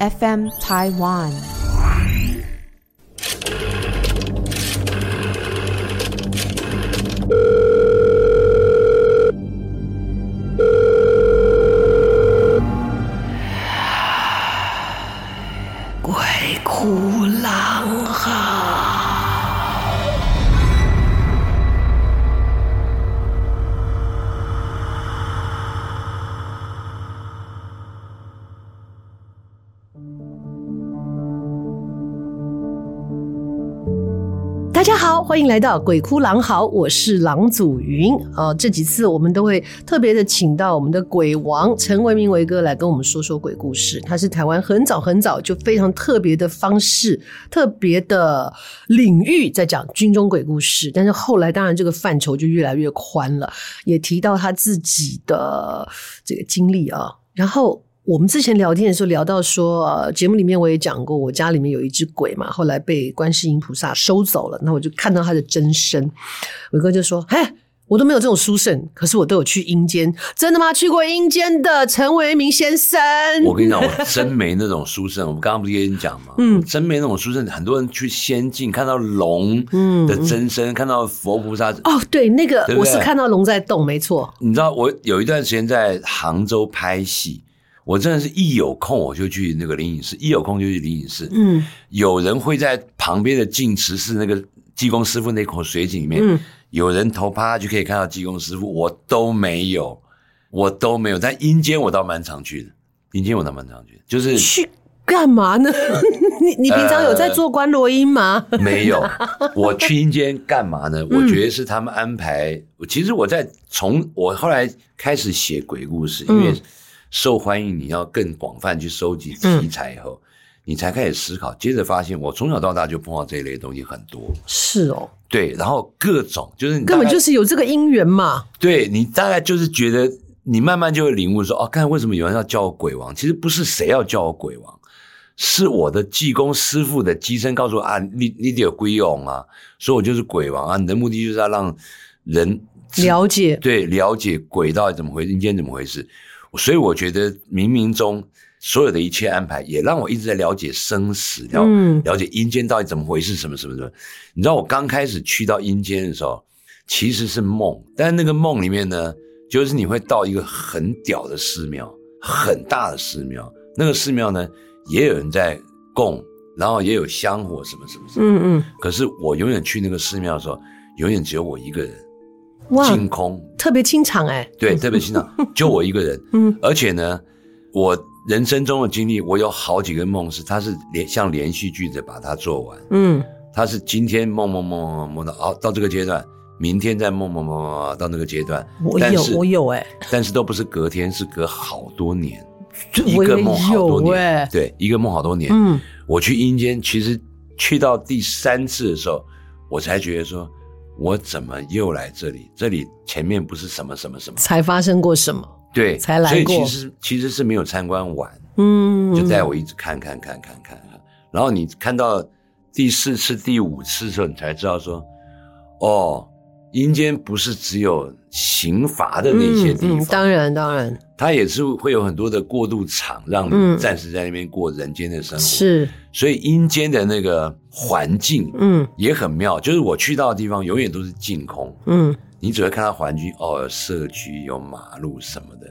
FM Taiwan。大家好，欢迎来到鬼哭狼嚎，我是郎祖筠。呃，这几次我们都会特别的请到我们的鬼王陈为民为哥来跟我们说说鬼故事。他是台湾很早很早就非常特别的方式、特别的领域在讲军中鬼故事，但是后来当然这个范畴就越来越宽了，也提到他自己的这个经历啊，然后。我们之前聊天的时候聊到说，呃，节目里面我也讲过，我家里面有一只鬼嘛，后来被观世音菩萨收走了。那我就看到他的真身，伟哥就说：“嘿，我都没有这种殊胜，可是我都有去阴间，真的吗？去过阴间的陈为民先生。”我跟你讲，我真没那种殊胜。我们刚刚不是跟你讲吗？嗯，真没那种殊胜。很多人去仙境看到龙的真身，嗯、看到佛菩萨。哦，对，那个我是看到龙在动，没错。你知道，我有一段时间在杭州拍戏。我真的是一有空我就去那个灵隐寺，一有空就去灵隐寺。嗯，有人会在旁边的净池寺那个济公师傅那口水井里面，嗯，有人头趴下就可以看到济公师傅，我都没有，我都没有。但阴间我倒蛮常去的，阴间我倒蛮常去的，就是去干嘛呢？你你平常有在做观落音吗？呃，没有，我去阴间干嘛呢？我觉得是他们安排。嗯，其实我在从我后来开始写鬼故事，因为。嗯受欢迎，你要更广泛去收集题材以后，嗯、你才开始思考。接着发现，我从小到大就碰到这一类东西很多。是哦，对，然后各种就是你根本就是有这个因缘嘛。对，你大概就是觉得，你慢慢就会领悟说，哦，看为什么有人要叫我鬼王？其实不是谁要叫我鬼王，是我的济公师傅的机身告诉我啊，你你得有鬼用啊，所以我就是鬼王啊。你的目的就是要让人了解，对，了解鬼到底怎么回事，人间怎么回事。所以我觉得冥冥中所有的一切安排，也让我一直在了解生死，了了解阴间到底怎么回事，什么什么什么。你知道我刚开始去到阴间的时候，其实是梦，但是那个梦里面呢，就是你会到一个很屌的寺庙，很大的寺庙，那个寺庙呢也有人在供，然后也有香火，什么什么什么。嗯嗯。可是我永远去那个寺庙的时候，永远只有我一个人。哇，清空，特别清场哎，对，特别清场，就我一个人。嗯，而且呢，我人生中的经历，我有好几个梦是，它是连像连续剧的把它做完。嗯，它是今天梦梦梦梦梦到哦，到这个阶段，明天再梦梦梦梦到那个阶段。我有，我有哎，但是都不是隔天，是隔好多年，一个梦好多年。对，一个梦好多年。嗯，我去阴间，其实去到第三次的时候，我才觉得说。我怎么又来这里？这里前面不是什么什么什么？才发生过什么？对，才来过。所以其实其实是没有参观完，嗯，就带我一直看看看看看看。然后你看到第四次、第五次的时候，你才知道说，哦，阴间不是只有刑罚的那些地方。嗯嗯，当然当然，它也是会有很多的过渡场，让你暂时在那边过人间的生活。是。所以阴间的那个环境，嗯，也很妙。就是我去到的地方，永远都是净空，嗯，你只会看到环境，哦，有社区，有马路什么的。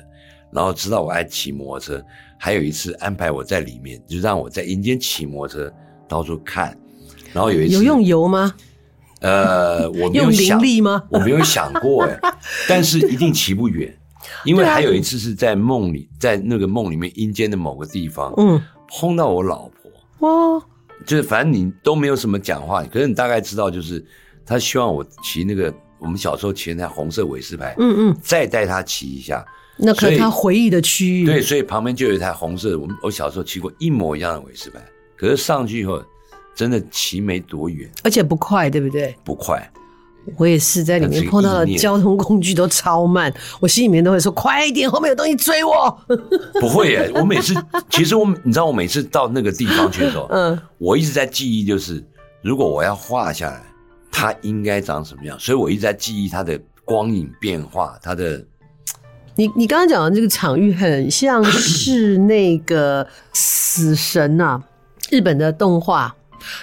然后知道我爱骑摩托车，还有一次安排我在里面，就让我在阴间骑摩托车到处看。然后有一次有用油吗？呃，我没有想，力吗？我没有想过哎，但是一定骑不远，因为还有一次是在梦里，在那个梦里面阴间的某个地方，嗯，碰到我老婆。哇，就是反正你都没有什么讲话，可是你大概知道，就是他希望我骑那个我们小时候骑的那红色韦斯牌，嗯嗯，再带他骑一下，那可是他回忆的区域。对，所以旁边就有一台红色，我们我小时候骑过一模一样的韦斯牌，可是上去以后真的骑没多远，而且不快，对不对？不快。我也是在里面碰到的交通工具都超慢，我心里面都会说快一点，后面有东西追我。不会耶，我每次其实我你知道我每次到那个地方去的时候，嗯，我一直在记忆，就是如果我要画下来，它应该长什么样，所以我一直在记忆它的光影变化，它的你你刚刚讲的这个场域很像是那个死神呐、啊，日本的动画，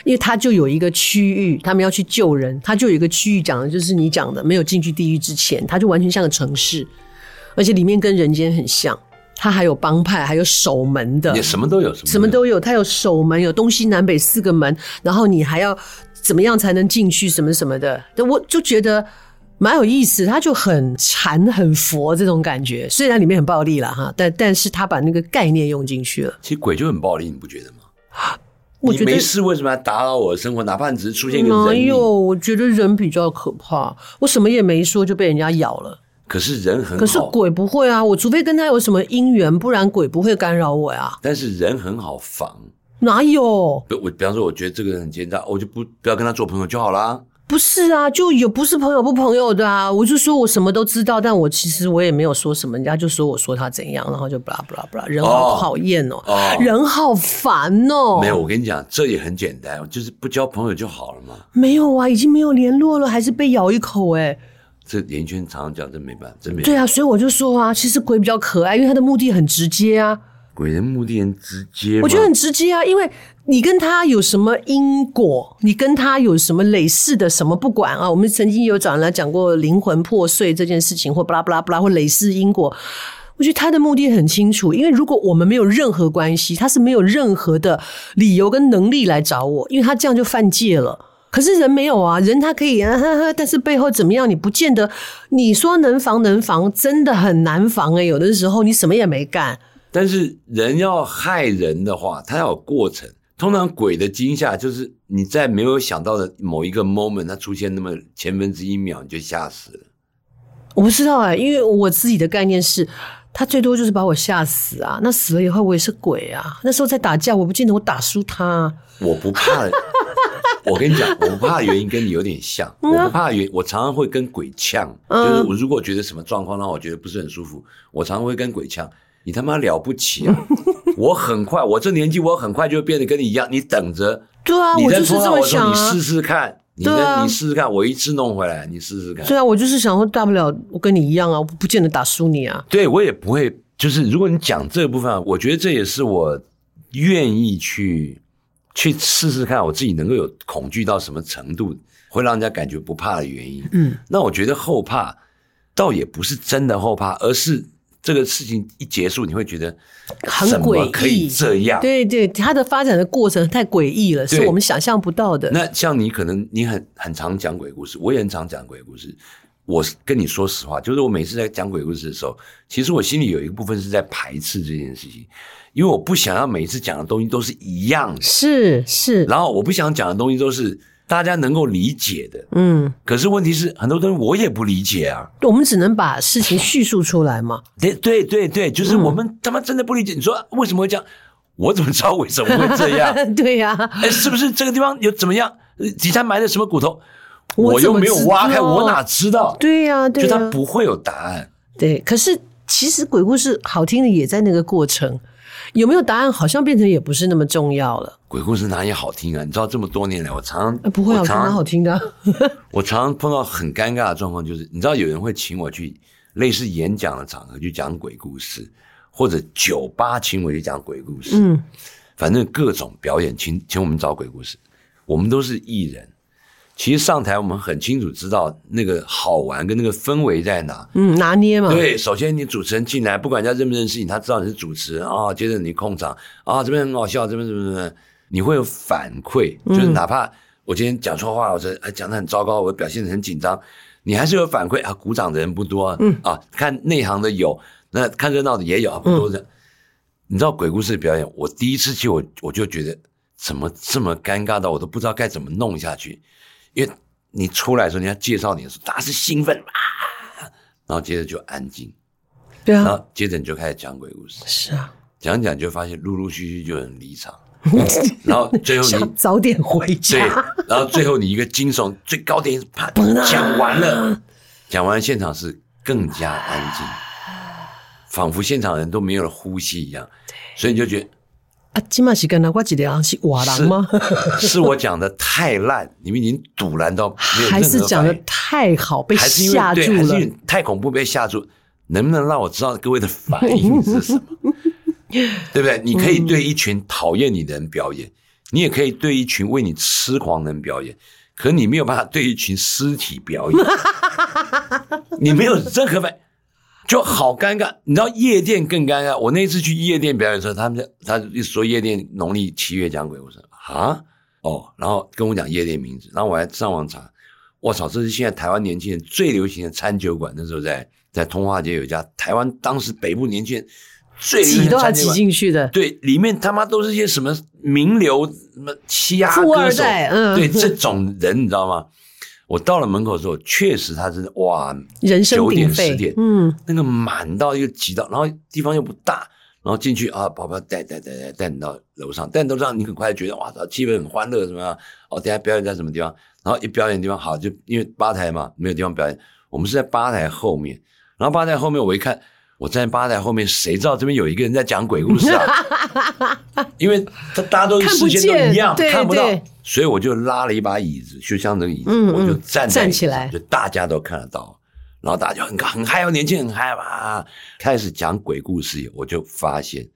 因为他就有一个区域，他们要去救人，他就有一个区域讲的就是你讲的，没有进去地狱之前，他就完全像个城市，而且里面跟人间很像，他还有帮派，还有守门的，也什么都有，什么都有，什么都有，守门，有东西南北四个门，然后你还要怎么样才能进去，什么什么的，我就觉得。蛮有意思，他就很禅很佛这种感觉，虽然里面很暴力了哈，但但是他把那个概念用进去了。其实鬼就很暴力，你不觉得吗？我觉得你没事为什么要打扰我的生活？哪怕你只是出现一个人，没有，我觉得人比较可怕。我什么也没说就被人家咬了。可是人很好，可是鬼不会啊，我除非跟他有什么姻缘，不然鬼不会干扰我呀。但是人很好防，哪有？我比方说，我觉得这个人很奸诈，我就不不要跟他做朋友就好了。不是啊，就有不是朋友不朋友的啊。我就说我什么都知道，但我其实我也没有说什么，人家就说我说他怎样，然后就巴拉巴拉巴拉，人好讨厌哦，哦人好烦哦。没有，我跟你讲，这也很简单，就是不交朋友就好了嘛。没有啊，已经没有联络了，还是被咬一口哎。这演艺圈常常讲，真没办法，真没办法。对啊，所以我就说啊，其实鬼比较可爱，因为他的目的很直接啊。鬼的目的很直接，我觉得很直接啊，因为你跟他有什么因果，你跟他有什么累世的什么，不管啊。我们曾经有找人来讲过灵魂破碎这件事情，或巴拉巴拉巴拉，或累世因果。我觉得他的目的很清楚，因为如果我们没有任何关系，他是没有任何的理由跟能力来找我，因为他这样就犯戒了。可是人没有啊，人他可以啊，呵呵，但是背后怎么样，你不见得。你说能防能防，真的很难防哎、有的时候你什么也没干。但是人要害人的话，他要有过程。通常鬼的惊吓就是你在没有想到的某一个 moment，它出现那么千分之一秒，你就吓死了。我不知道哎、欸，因为我自己的概念是，他最多就是把我吓死啊。那死了以后，我也是鬼啊。那时候在打架，我不见得我打输他。我不怕，我跟你讲，我不怕的原因跟你有点像。我不怕原，我常常会跟鬼呛，就是我如果觉得什么状况让我觉得不是很舒服，我常常会跟鬼呛。你他妈了不起啊！我很快，我这年纪，我很快就会变得跟你一样。你等着，对啊，我就是这么想啊。你试试看，你你试试看，我一次弄回来，你试试看。对啊，我就是想说，大不了我跟你一样啊，我不见得打输你啊。对，我也不会，就是如果你讲这部分，我觉得这也是我愿意去去试试看，我自己能够有恐惧到什么程度，会让人家感觉不怕的原因。嗯，那我觉得后怕倒也不是真的后怕，而是。这个事情一结束，你会觉得很诡异，可以这样？对对，它的发展的过程太诡异了，是我们想象不到的。那像你可能你很很常讲鬼故事，我也很常讲鬼故事。我跟你说实话，就是我每次在讲鬼故事的时候，其实我心里有一个部分是在排斥这件事情，因为我不想要每次讲的东西都是一样的，是是。然后我不想讲的东西都是。大家能够理解的，嗯，可是问题是很多东西我也不理解啊。我们只能把事情叙述出来嘛。对对对对，就是我们他妈真的不理解。你说为什么会这样？我怎么知道为什么会这样？对呀，哎，是不是这个地方有怎么样？底下埋了什么骨头？我又没有挖开，我哪知道？对呀，对呀，就他不会有答案。对，可是其实鬼故事好听的也在那个过程。有没有答案？好像变成也不是那么重要了。鬼故事哪里好听啊？你知道这么多年来，我常常、欸、不会，我常常好听的。我常常碰到很尴尬的状况，就是你知道有人会请我去类似演讲的场合去讲鬼故事，或者酒吧请我去讲鬼故事。嗯，反正各种表演，请请我们找鬼故事。我们都是艺人。其实上台我们很清楚知道那个好玩跟那个氛围在哪，嗯，拿捏嘛。对，首先你主持人进来，不管人家认不认识你，他知道你是主持人啊。接着你控场啊，这边很好笑，这边怎么怎么，你会有反馈，就是哪怕我今天讲错话，我这还讲的很糟糕，我表现的很紧张，你还是有反馈啊。鼓掌的人不多，嗯啊，看内行的有，那看热闹的也有，不多的。嗯、你知道鬼故事的表演，我第一次去我我就觉得怎么这么尴尬到我都不知道该怎么弄下去。因为你出来的时候，人家介绍你的时候，大家是兴奋啊，然后接着就安静，对啊，然后接着你就开始讲鬼故事，是啊，讲讲就发现陆陆续续就有人离场，然后最后你早点回家，对，然后最后你一个惊悚最高点啪讲完了，讲完现场是更加安静，仿佛现场人都没有了呼吸一样，所以你就觉得。啊，今嘛是跟他我几条是瓦郎吗？是，是我讲的太烂，你们已经堵拦到没有，还是讲的太好被吓住了？还是因为太恐怖被吓住？能不能让我知道各位的反应是什么？对不对？你可以对一群讨厌你的人表演，你也可以对一群为你痴狂的人表演，可你没有办法对一群尸体表演，你没有任何反应，就好尴尬。你知道夜店更尴尬。我那次去夜店表演的时候，他们他一说夜店农历七月讲鬼，我说啊哦，然后跟我讲夜店名字，然后我还上网查，我操，这是现在台湾年轻人最流行的餐酒馆。那时候在在通化街有一家台湾当时北部年轻人。最挤都要挤进去的，对，里面他妈都是些什么名流、什么欺压歌手，嗯，对，这种人你知道吗？我到了门口的时候，确实他是哇，人声鼎沸，九点十点，嗯，那个满到一个挤到，然后地方又不大，然后进去啊，宝宝带带带带带你到楼上，带你到楼上，你很快觉得哇，气氛很欢乐，什么样？哦，等下表演在什么地方？然后一表演地方好，就因为吧台嘛，没有地方表演，我们是在吧台后面，然后吧台后面我一看。我站在吧台后面，谁知道这边有一个人在讲鬼故事啊？因为他大家都视线都一样，看不到，所以我就拉了一把椅子，就像这个椅子，我就站在站起来，就大家都看得到，然后大家就很很嗨哦，年轻人很嗨嘛，开始讲鬼故事，我就发现，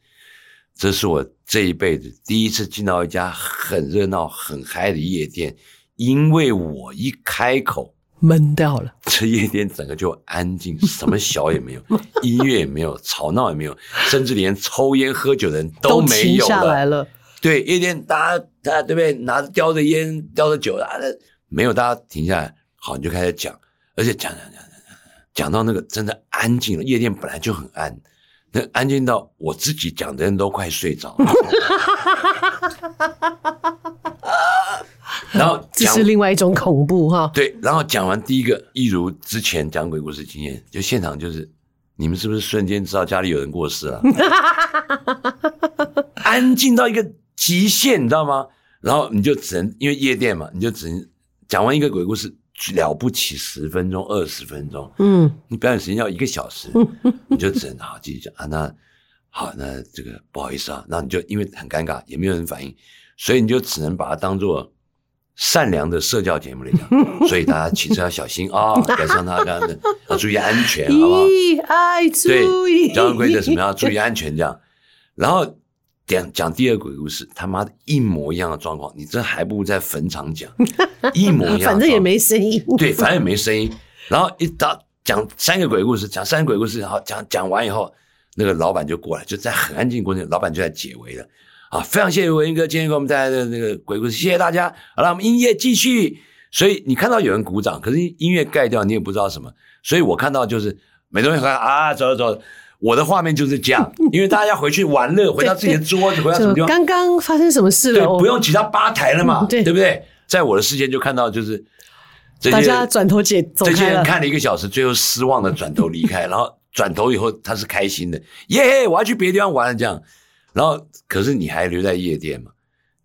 这是我这一辈子第一次进到一家很热闹、很嗨的夜店，因为我一开口。闷掉了，这夜店整个就安静，什么小也没有，音乐也没有，吵闹也没有，甚至连抽烟喝酒的人都没有了。下来了，对，夜店大家大家对不对？拿着叼着烟，叼着酒，啊，没有，大家停下来，好，你就开始讲，而且讲讲讲讲讲到那个真的安静了。夜店本来就很安，那安静到我自己讲的人都快睡着了。然后这是另外一种恐怖哈。对，然后讲完第一个，一如之前讲鬼故事经验，就现场就是你们是不是瞬间知道家里有人过世了？安静到一个极限，你知道吗？然后你就只能因为夜店嘛，你就只能讲完一个鬼故事，了不起十分钟、二十分钟，嗯，你表演时间要一个小时，你就只能好继续讲啊。那好，那这个不好意思啊，那你就因为很尴尬，也没有人反应，所以你就只能把它当做。善良的社交节目里讲，所以大家骑车要小心啊！赶上他刚刚的要注意安全，好不好？对，交通规则什么要注意安全这样。然后讲讲第二个鬼故事，他妈的一模一样的状况，你这还不如在坟场讲，一模一样，反正也没声音。对，反正也没声音。然后一到讲三个鬼故事，讲三个鬼故事，然后讲讲完以后，那个老板就过来，就在很安静过程，老板就在解围了。啊，非常谢谢文英哥今天给我们带来的那个鬼故事，谢谢大家。好了，我们音乐继续。所以你看到有人鼓掌，可是音乐盖掉，你也不知道什么。所以我看到就是美东人回来啊，走走走。我的画面就是这样，因为大家回去玩乐，回到自己的桌子，回到什么地方？刚刚发生什么事了？对，不用挤到吧台了嘛，对，对不对？在我的视线就看到就是这些大家转头解走，这些人看了一个小时，最后失望的转头离开，然后转头以后他是开心的，耶，我要去别的地方玩了这样。然后，可是你还留在夜店嘛？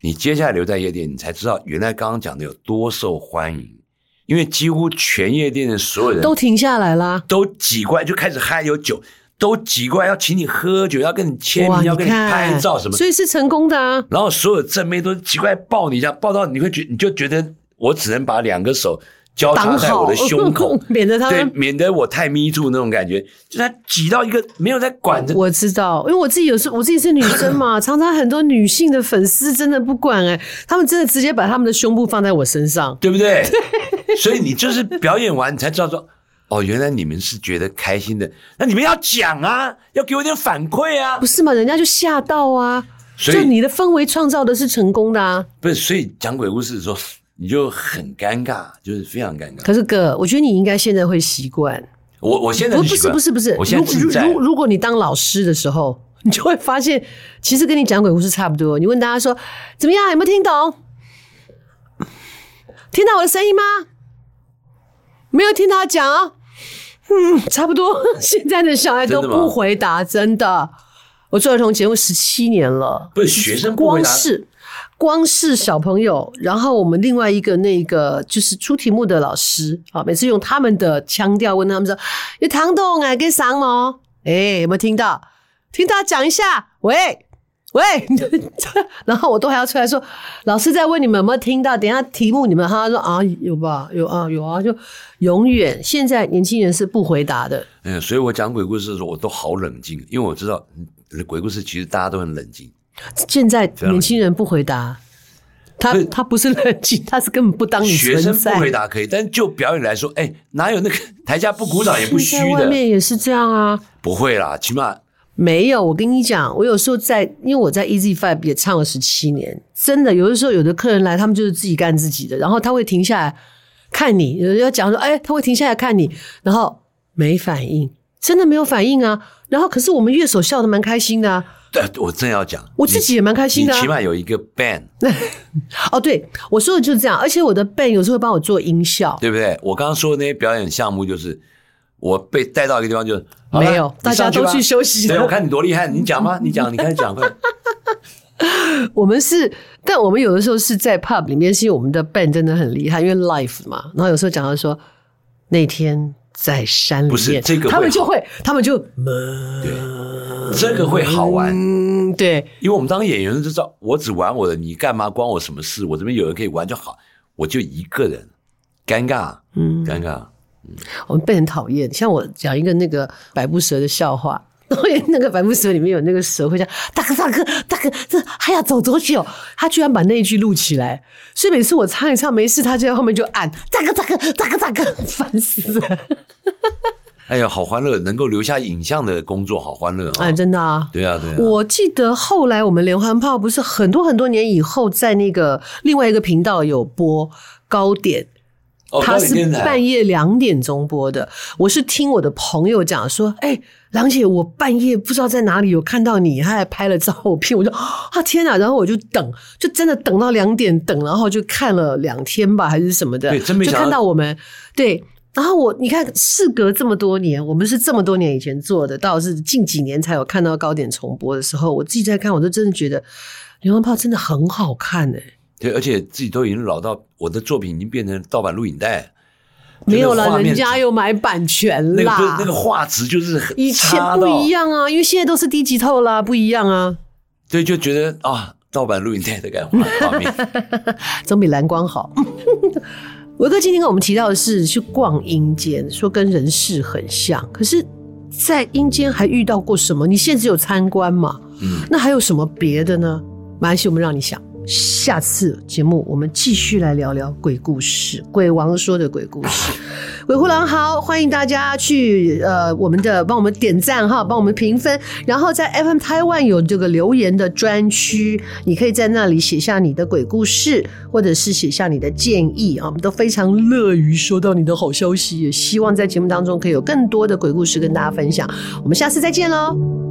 你接下来留在夜店，你才知道原来刚刚讲的有多受欢迎。因为几乎全夜店的所有人都停下来啦，都挤过来就开始嗨，有酒都挤过来要请你喝酒，要跟你签名，要跟你拍照什么，所以是成功的啊。然后所有正妹都挤过来抱你一下，抱到你会觉你就觉得我只能把两个手。交叉在我的胸口，免得他对，免得我太迷住那种感觉，就他挤到一个没有在管的。我知道，因为我自己有时候我自己是女生嘛，常常很多女性的粉丝真的不管哎、欸，他们真的直接把他们的胸部放在我身上，对不对？对，所以你就是表演完你才知道说，哦，原来你们是觉得开心的，那你们要讲啊，要给我点反馈啊，不是嘛？人家就吓到啊，所以就你的氛围创造的是成功的啊，不是？所以讲鬼故事的时候。你就很尴尬，就是非常尴尬。可是哥，我觉得你应该现在会习惯。我我现在不是不是不是，我现在如如如果你当老师的时候，你就会发现，其实跟你讲鬼故事差不多。你问大家说怎么样，有没有听懂？听到我的声音吗？没有听到讲？嗯，差不多。现在的小孩都不回答，真的，真的。我做儿童节目十七年了，不是学生不回答。光是。光是小朋友，然后我们另外一个那个就是出题目的老师啊，每次用他们的腔调问他们说：“有听懂啊？给上吗？哎，有没有听到？听到讲一下。喂，喂，然后我都还要出来说，老师在问你们有没有听到？等一下题目你们哈说啊有吧有啊有啊，就永远现在年轻人是不回答的。嗯，所以我讲鬼故事的时候我都好冷静，因为我知道鬼故事其实大家都很冷静。现在年轻人不回答，他他不是冷静，他是根本不当你。学生不回答可以，但就表演来说，哎，哪有那个台下不鼓掌也不虚的？外面也是这样啊，不会啦，起码。没有，我跟你讲，我有时候在，因为我在 Easy Five 也唱了十七年，真的，有的时候有的客人来，他们就是自己干自己的，然后他会停下来看你，有人要讲说，哎，他会停下来看你，然后没反应，真的没有反应啊。然后可是我们乐手笑的蛮开心的啊。对，我正要讲，我自己也蛮开心的啊。你起码有一个 band。哦，对，我说的就是这样，而且我的 band 有时候会帮我做音效，对不对？我刚刚说的那些表演项目就是。我被带到一个地方就，是没有，大家都去休息。对，我看你多厉害，你讲吗？你讲，你开始讲快。我们是，但我们有的时候是在 pub 里面，是因为我们的 band 真的很厉害，因为 live 嘛。然后有时候讲到说，那天在山里面，不是这个，他们就会，他们就，对，这个会好玩。嗯，对，因为我们当演员就知道，我只玩我的，你干嘛关我什么事？我这边有人可以玩就好，我就一个人，尴尬，嗯，尴尬。嗯我们被人讨厌，像我讲一个那个百步蛇的笑话，那个百步蛇里面有那个蛇会讲大哥大哥大哥，这还要走多久？他居然把那一句录起来，所以每次我唱一唱没事，他就在后面就按大哥大哥大哥大哥，烦死了！哎呀，好欢乐，能够留下影像的工作好欢乐啊！哎，真的啊，对啊对啊。我记得后来我们连环炮不是很多很多年以后，在那个另外一个频道有播高点。他是半夜两点钟播的，我是听我的朋友讲说，哎、欸，郎姐，我半夜不知道在哪里有看到你，他还拍了照片，我就啊天哪，然后我就等，就真的等到两点等，然后就看了两天吧，还是什么的，对，真没想到，就看到我们，对，然后我你看，事隔这么多年，我们是这么多年以前做的，倒是近几年才有看到高点重播的时候，我自己在看，我都真的觉得连环炮真的很好看哎、欸。对，而且自己都已经老到我的作品已经变成盗版录影带，没有了，人家又买版权啦。那个那个画质就是很以前不一样啊，因为现在都是低级透啦，不一样啊。对，就觉得啊，盗版录影带的感觉画面 总比蓝光好。维哥今天跟我们提到的是去逛阴间，说跟人世很像，可是，在阴间还遇到过什么？你现在只有参观嘛？嗯，那还有什么别的呢？没关系，我们让你想。下次节目我们继续来聊聊鬼故事，鬼王说的鬼故事。鬼哭狼嚎，欢迎大家去呃我们的帮我们点赞哈，帮我们评分，然后在 FM Taiwan 有这个留言的专区，你可以在那里写下你的鬼故事，或者是写下你的建议啊，我们都非常乐于收到你的好消息，也希望在节目当中可以有更多的鬼故事跟大家分享。我们下次再见喽。